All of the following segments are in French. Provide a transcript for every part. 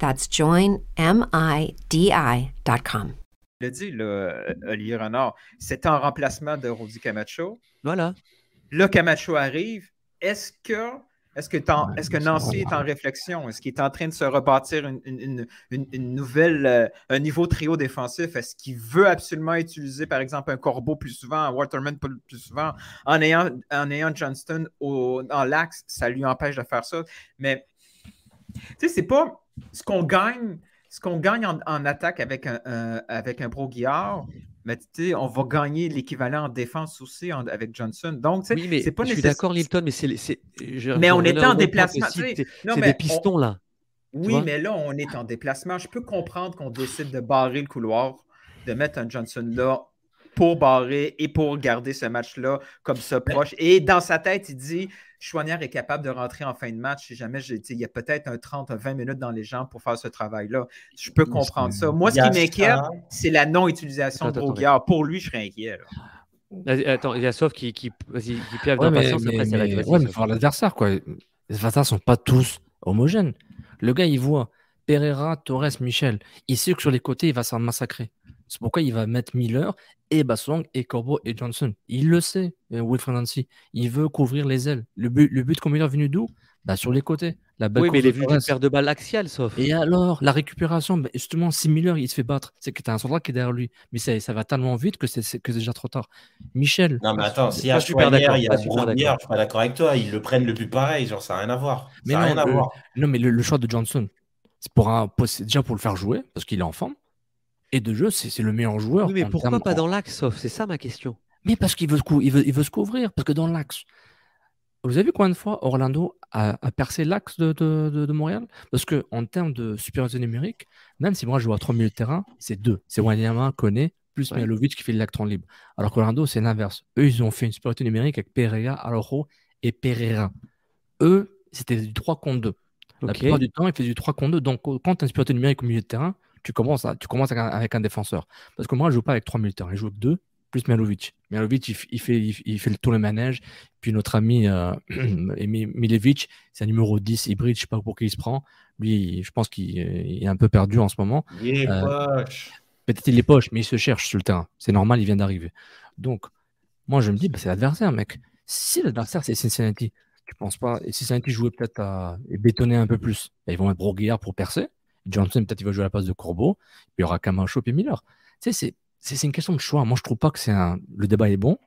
That's joinmidi.com. Le dit, là, Olivier Renard, c'est en remplacement de Rodi Camacho. Voilà. Là, Camacho arrive. Est-ce que, est que, est que Nancy est en réflexion? Est-ce qu'il est en train de se rebâtir une, une, une, une nouvelle, euh, un niveau trio défensif? Est-ce qu'il veut absolument utiliser, par exemple, un Corbeau plus souvent, un Waterman plus souvent? En ayant, en ayant Johnston au, dans l'axe, ça lui empêche de faire ça. Mais, tu sais, c'est pas ce qu'on gagne ce qu'on gagne en, attaque avec un, avec un Pro Guillard, mais on va gagner l'équivalent en défense aussi avec Johnson. Donc, oui, mais c'est pas Je suis d'accord, Lilton, mais c'est. Mais on est en déplacement. C'est des pistons, là. Oui, mais là, on est en déplacement. Je peux comprendre qu'on décide de barrer le couloir, de mettre un Johnson là pour barrer et pour garder ce match-là comme ça proche. Et dans sa tête, il dit Chouanière est capable de rentrer en fin de match si jamais il y a peut-être un 30, 20 minutes dans les jambes pour faire ce travail-là. Je peux comprendre ça. Moi, ce qui m'inquiète, c'est la non-utilisation de Bourguard. Pour lui, je serais inquiet. Attends, il y a Sauf qui, qui, qui piave ouais, d'impatience. Mais, mais, mais, ouais, mais faut l'adversaire. Quoi. Les adversaires ne sont pas tous homogènes. Le gars, il voit Pereira, Torres, Michel. Il sait que sur les côtés, il va s'en massacrer. C'est pourquoi il va mettre Miller et Bassong et Corbeau et Johnson. Il le sait, euh, Wilfred Nancy. Il veut couvrir les ailes. Le but, le but est venu d'où? Bah, Sur les côtés. La oui, mais il est venu d'une paire de balles axiale, sauf. Et alors, la récupération, bah, justement, si Miller il se fait battre, c'est que tu as un soldat qui est derrière lui. Mais ça, ça va tellement vite que c'est déjà trop tard. Michel. Non, mais attends, s'il y a super d'accord, il y a Broguière, je suis pas d'accord avec toi. Ils le prennent le but pareil, genre ça n'a rien à voir. Mais non, rien à voir. non, mais le, choix de Johnson, c'est pour un, déjà pour le faire jouer, parce qu'il est en forme et de jeu, c'est le meilleur joueur. Oui, mais pourquoi pas dans l'axe, sauf C'est ça ma question. Mais parce qu'il veut, il veut, il veut se couvrir, parce que dans l'axe. Vous avez vu combien de fois Orlando a, percé l'axe de, de, de, Montréal? Parce qu'en termes de supériorité numérique, même si moi je joue à 3 milieux de terrain, c'est deux. C'est Wanyama, Kone, plus ouais. qui fait l'électron libre. Alors qu'Orlando, c'est l'inverse. Eux, ils ont fait une supériorité numérique avec Pereira, Alojo et Pereira. Eux, c'était du 3 contre 2. La plupart du temps, ils faisaient du 3 contre 2. Donc, quand tu as une supériorité numérique au milieu de terrain, tu commences, tu commences avec un, défenseur. Parce que moi, je ne joue pas avec trois militaires, je joue avec deux, plus Mialovic. Mialovic, il, fait, il, fait le tour le manège. Puis notre ami euh, Milevic, c'est un numéro 10 hybride, je ne sais pas pour qui il se prend. Lui, je pense qu'il est un peu perdu en ce moment. Il est euh, Peut-être il est poche, mais il se cherche sur le terrain. C'est normal, il vient d'arriver. Donc, moi, je me dis, bah, c'est l'adversaire, mec. Si l'adversaire, c'est Cincinnati, tu penses pas, et Cincinnati jouait peut-être à bétonner un peu plus, ils vont mettre Broguillard pour percer. Johnson, peut-être il va jouer à la place de Corbeau. Puis il y aura Camacho et Miller. Tu sais, c'est une question de choix. Moi, je trouve pas que c'est un. Le débat est bon,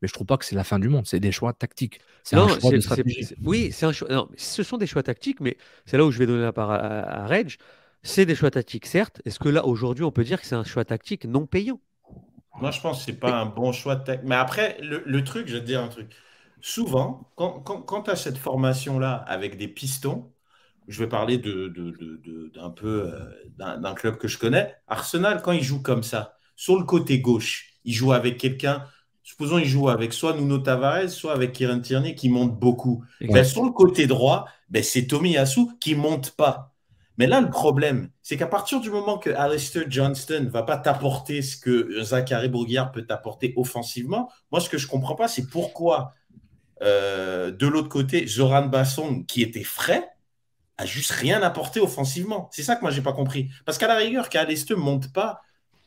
mais je trouve pas que c'est la fin du monde. C'est des choix tactiques. C'est un choix de stratégie. Oui, c'est un choix. Non, ce sont des choix tactiques, mais c'est là où je vais donner la part à, Reg. C'est des choix tactiques, certes. Est-ce que là, aujourd'hui, on peut dire que c'est un choix tactique non payant? Moi, je pense que c'est pas un bon choix tactique. Mais après, le, truc, je vais te dire un truc. Souvent, quand, quand, quand tu as cette formation-là avec des pistons, je vais parler de, d'un peu euh, d'un, club que je connais. Arsenal, quand il joue comme ça, sur le côté gauche, il joue avec quelqu'un. Supposons il joue avec soit Nuno Tavares, soit avec Kieran Tierney qui monte beaucoup. Ben, sur le côté droit, ben, c'est Tommy Yasu qui monte pas. Mais là, le problème, c'est qu'à partir du moment que Alistair Johnston ne va pas t'apporter ce que Zachary Bourguiard peut t'apporter offensivement, moi, ce que je ne comprends pas, c'est pourquoi euh, de l'autre côté, Zoran Basson, qui était frais, a juste rien apporté offensivement. C'est ça que moi, j'ai pas compris. Parce qu'à la rigueur, ne monte pas,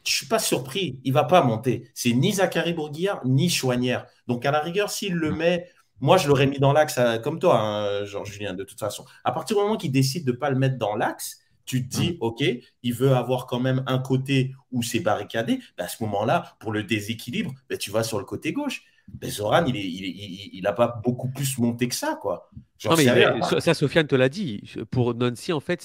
je suis pas surpris. Il va pas monter. C'est ni Zachary Bourguillard, ni Chouanière. Donc, à la rigueur, s'il le met, moi, je l'aurais mis dans l'axe, euh, comme toi, hein, Jean-Julien, de toute façon. À partir du moment qu'il décide de pas le mettre dans l'axe, tu te dis, OK, il veut avoir quand même un côté où c'est barricadé. Ben, à ce moment-là, pour le déséquilibre, ben, tu vas sur le côté gauche. Ben, Zoran, il n'a il, il, pas beaucoup plus monté que ça. quoi. Non, mais, ça, Sofiane te l'a dit. Pour Nancy, en fait,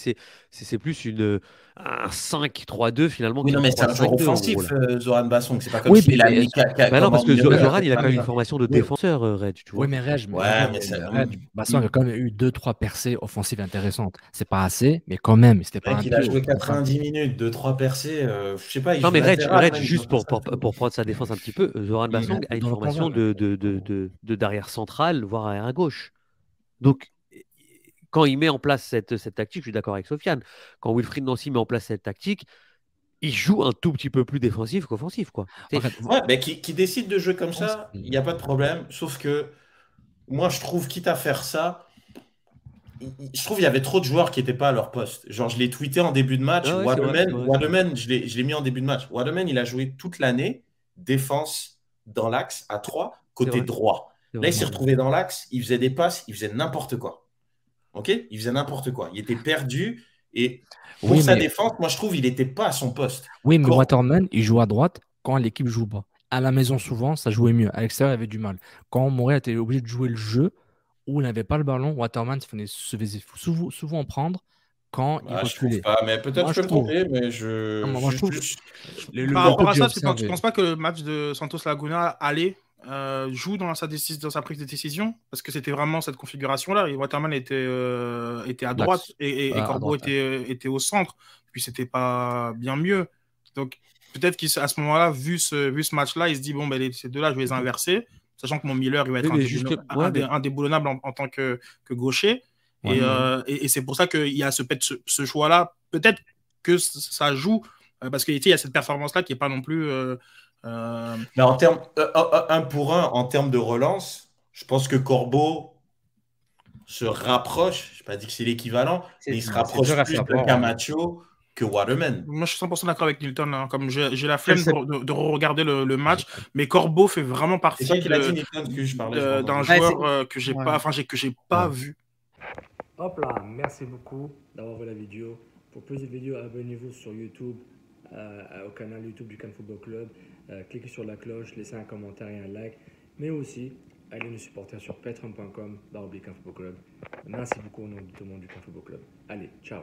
c'est plus une, un 5-3-2 finalement. Oui, non, mais c'est un joueur offensif, euh, Zoran Basson. C'est pas comme oui, s'il a, bah non, parce que Zoran, il a quand même une formation de défenseur, euh, Red. Tu vois. Oui, mais Red, ouais, mais Red, Basson a quand même eu 2-3 percées offensives intéressantes. C'est pas assez, mais quand même, c'était pas. Il a joué 90 minutes, 2-3 percées. Euh, je sais pas. Non, mais Red, juste pour prendre sa défense un petit peu, Zoran Basson a une formation de d'arrière central, voire arrière gauche. Donc, quand il met en place cette, cette tactique, je suis d'accord avec Sofiane, quand Wilfried Nancy met en place cette tactique, il joue un tout petit peu plus défensif qu'offensif. Quoi. ouais, mais qui, qui, décide de jouer comme ça, il n'y a pas de problème. Sauf que moi, je trouve, quitte à faire ça, je trouve qu'il y avait trop de joueurs qui n'étaient pas à leur poste. Genre, je l'ai tweeté en début de match. Ah Waterman, je l'ai mis en début de match. Waterman, il a joué toute l'année défense dans l'axe à 3, côté droit. Là, il s'est retrouvé dans l'axe, il faisait des passes, il faisait n'importe quoi. Ok? Il faisait n'importe quoi. Il était perdu. Et pour sa défense, moi, je trouve qu'il n'était pas à son poste. Oui, mais Waterman, il joue à droite quand l'équipe joue bas. À la maison, souvent, ça jouait mieux. À l'extérieur, il avait du mal. Quand Montréal était obligé de jouer le jeu où il n'avait pas le ballon, Waterman se faisait souvent, souvent prendre quand il reculait. Pas, mais peut-être que je peux me tromper, mais je. moi, je trouve... Par rapport à ça, tu ne penses pas que le match de Santos Laguna allait euh, joue dans sa, dans sa prise de décision parce que c'était vraiment cette configuration-là. Waterman était, euh, était à droite et, et, Corbeau était, euh, était au centre. Puis c'était pas bien mieux. Donc peut-être qu'à ce moment-là, vu ce, vu ce match-là, il se dit bon, ben, ces deux-là, je vais les inverser, sachant que mon Miller il va être indéboulonnable, en, tant que, que gaucher. et, et, c'est pour ça qu'il y a ce, ce, ce choix-là. Peut-être que ça joue parce qu'il y a cette performance-là qui n'est pas non plus euh, Mais en termes, euh, euh, un pour un, en termes de relance, je pense que Corbeau se rapproche, je n'ai pas dit que c'est l'équivalent, mais il se rapproche plus de Camacho que Waterman. Moi, je suis 100% d'accord avec Nilton. Hein. Comme j'ai la flemme de, regarder le, match, mais Corbeau fait vraiment partie d'un joueur que j'ai pas, enfin que j'ai pas vu. Hop là, merci beaucoup d'avoir vu la vidéo. Pour plus de vidéos, abonnez-vous sur YouTube, au canal YouTube du Can Football Club. Euh, cliquez sur la cloche, laissez un commentaire et un like, mais aussi allez nous supporter sur patreon.com. Merci beaucoup au nom de tout le monde du Football Club. Allez, ciao